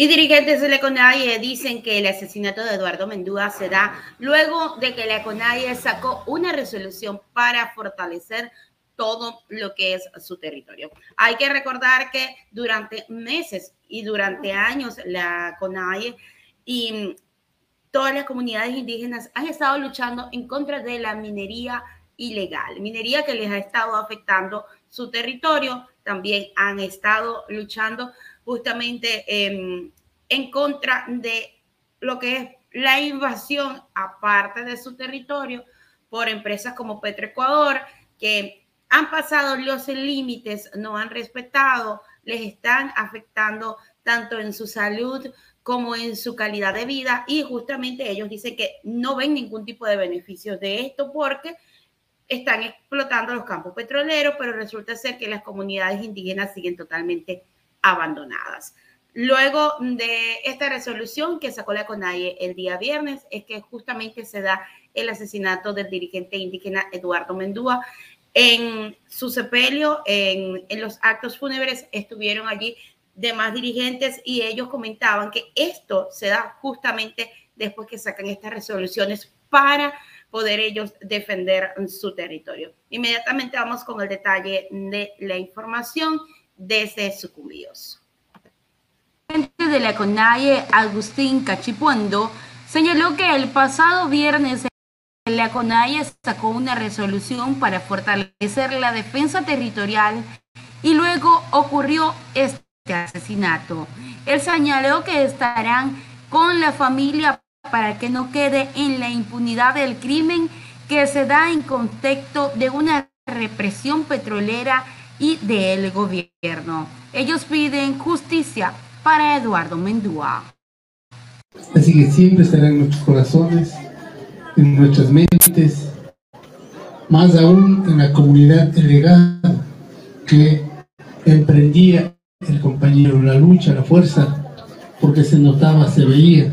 Y dirigentes de la CONAIE dicen que el asesinato de Eduardo Mendúa se da luego de que la CONAIE sacó una resolución para fortalecer todo lo que es su territorio. Hay que recordar que durante meses y durante años la CONAIE y todas las comunidades indígenas han estado luchando en contra de la minería ilegal, minería que les ha estado afectando su territorio, también han estado luchando justamente en contra de lo que es la invasión aparte de su territorio por empresas como Petroecuador, que han pasado los límites, no han respetado, les están afectando tanto en su salud como en su calidad de vida. Y justamente ellos dicen que no ven ningún tipo de beneficios de esto porque están explotando los campos petroleros, pero resulta ser que las comunidades indígenas siguen totalmente abandonadas. Luego de esta resolución que sacó la CONAIE el día viernes, es que justamente se da el asesinato del dirigente indígena Eduardo Mendúa. En su sepelio, en, en los actos fúnebres, estuvieron allí demás dirigentes y ellos comentaban que esto se da justamente después que sacan estas resoluciones para poder ellos defender su territorio. Inmediatamente vamos con el detalle de la información desde Sucumbíos. Presidente de la CONAIE, Agustín Cachipuendo, señaló que el pasado viernes la CONAIE sacó una resolución para fortalecer la defensa territorial y luego ocurrió este asesinato. Él señaló que estarán con la familia para que no quede en la impunidad del crimen que se da en contexto de una represión petrolera y del gobierno. Ellos piden justicia para Eduardo Mendúa. Así que siempre estará en nuestros corazones, en nuestras mentes, más aún en la comunidad legado que emprendía el compañero la lucha, la fuerza, porque se notaba, se veía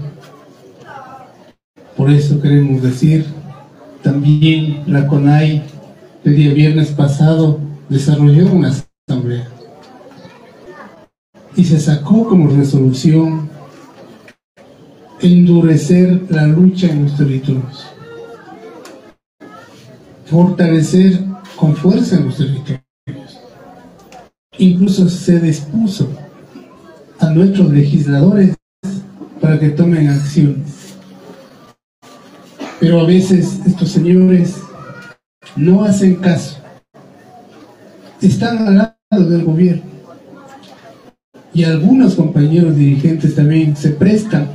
por eso queremos decir, también la CONAI el día viernes pasado desarrolló una asamblea. Y se sacó como resolución endurecer la lucha en los territorios, fortalecer con fuerza en los territorios. Incluso se dispuso a nuestros legisladores para que tomen acciones pero a veces estos señores no hacen caso. Están al lado del gobierno. Y algunos compañeros dirigentes también se prestan.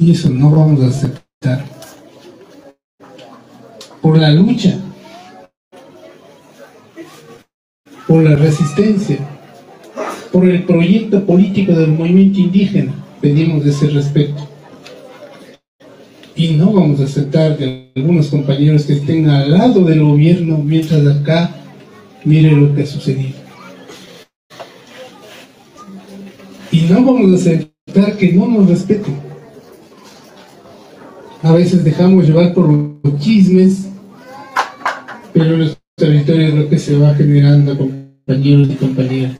Y eso no vamos a aceptar. Por la lucha, por la resistencia, por el proyecto político del movimiento indígena, pedimos ese respeto. Y no vamos a aceptar que algunos compañeros que estén al lado del gobierno, mientras acá, miren lo que ha sucedido. Y no vamos a aceptar que no nos respeten. A veces dejamos llevar por los chismes, pero en los territorios lo que se va generando, compañeros y compañeras.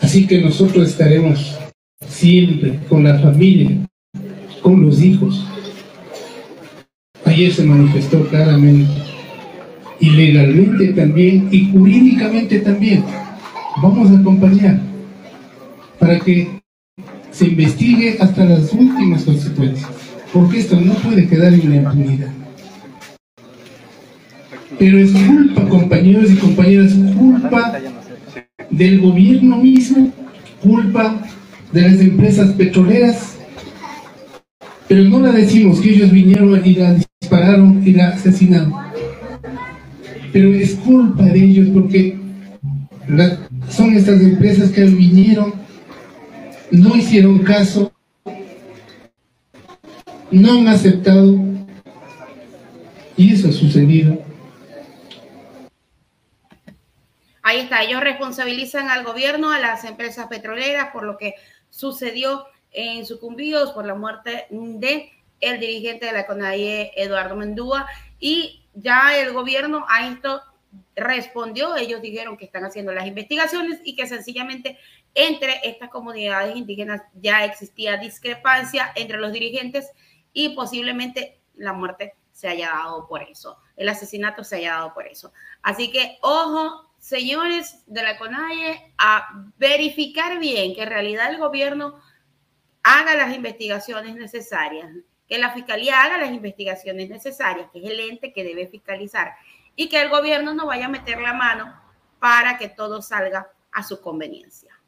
Así que nosotros estaremos siempre con la familia, con los hijos. Ayer se manifestó claramente, y legalmente también, y jurídicamente también. Vamos a acompañar para que se investigue hasta las últimas consecuencias, porque esto no puede quedar en la impunidad. Pero es culpa, compañeros y compañeras, culpa del gobierno mismo, culpa de las empresas petroleras pero no la decimos que ellos vinieron y la dispararon y la asesinaron. Pero es culpa de ellos porque son estas empresas que vinieron, no hicieron caso, no han aceptado y eso ha sucedido. Ahí está, ellos responsabilizan al gobierno, a las empresas petroleras por lo que sucedió en sucumbidos por la muerte de el dirigente de la CONAIE, Eduardo Mendúa, y ya el gobierno ha, respondió, ellos dijeron que están haciendo las investigaciones y que sencillamente entre estas comunidades indígenas ya existía discrepancia entre los dirigentes y posiblemente la muerte se haya dado por eso, el asesinato se haya dado por eso. Así que ojo, señores de la CONAIE, a verificar bien que en realidad el gobierno haga las investigaciones necesarias, que la fiscalía haga las investigaciones necesarias, que es el ente que debe fiscalizar, y que el gobierno no vaya a meter la mano para que todo salga a su conveniencia.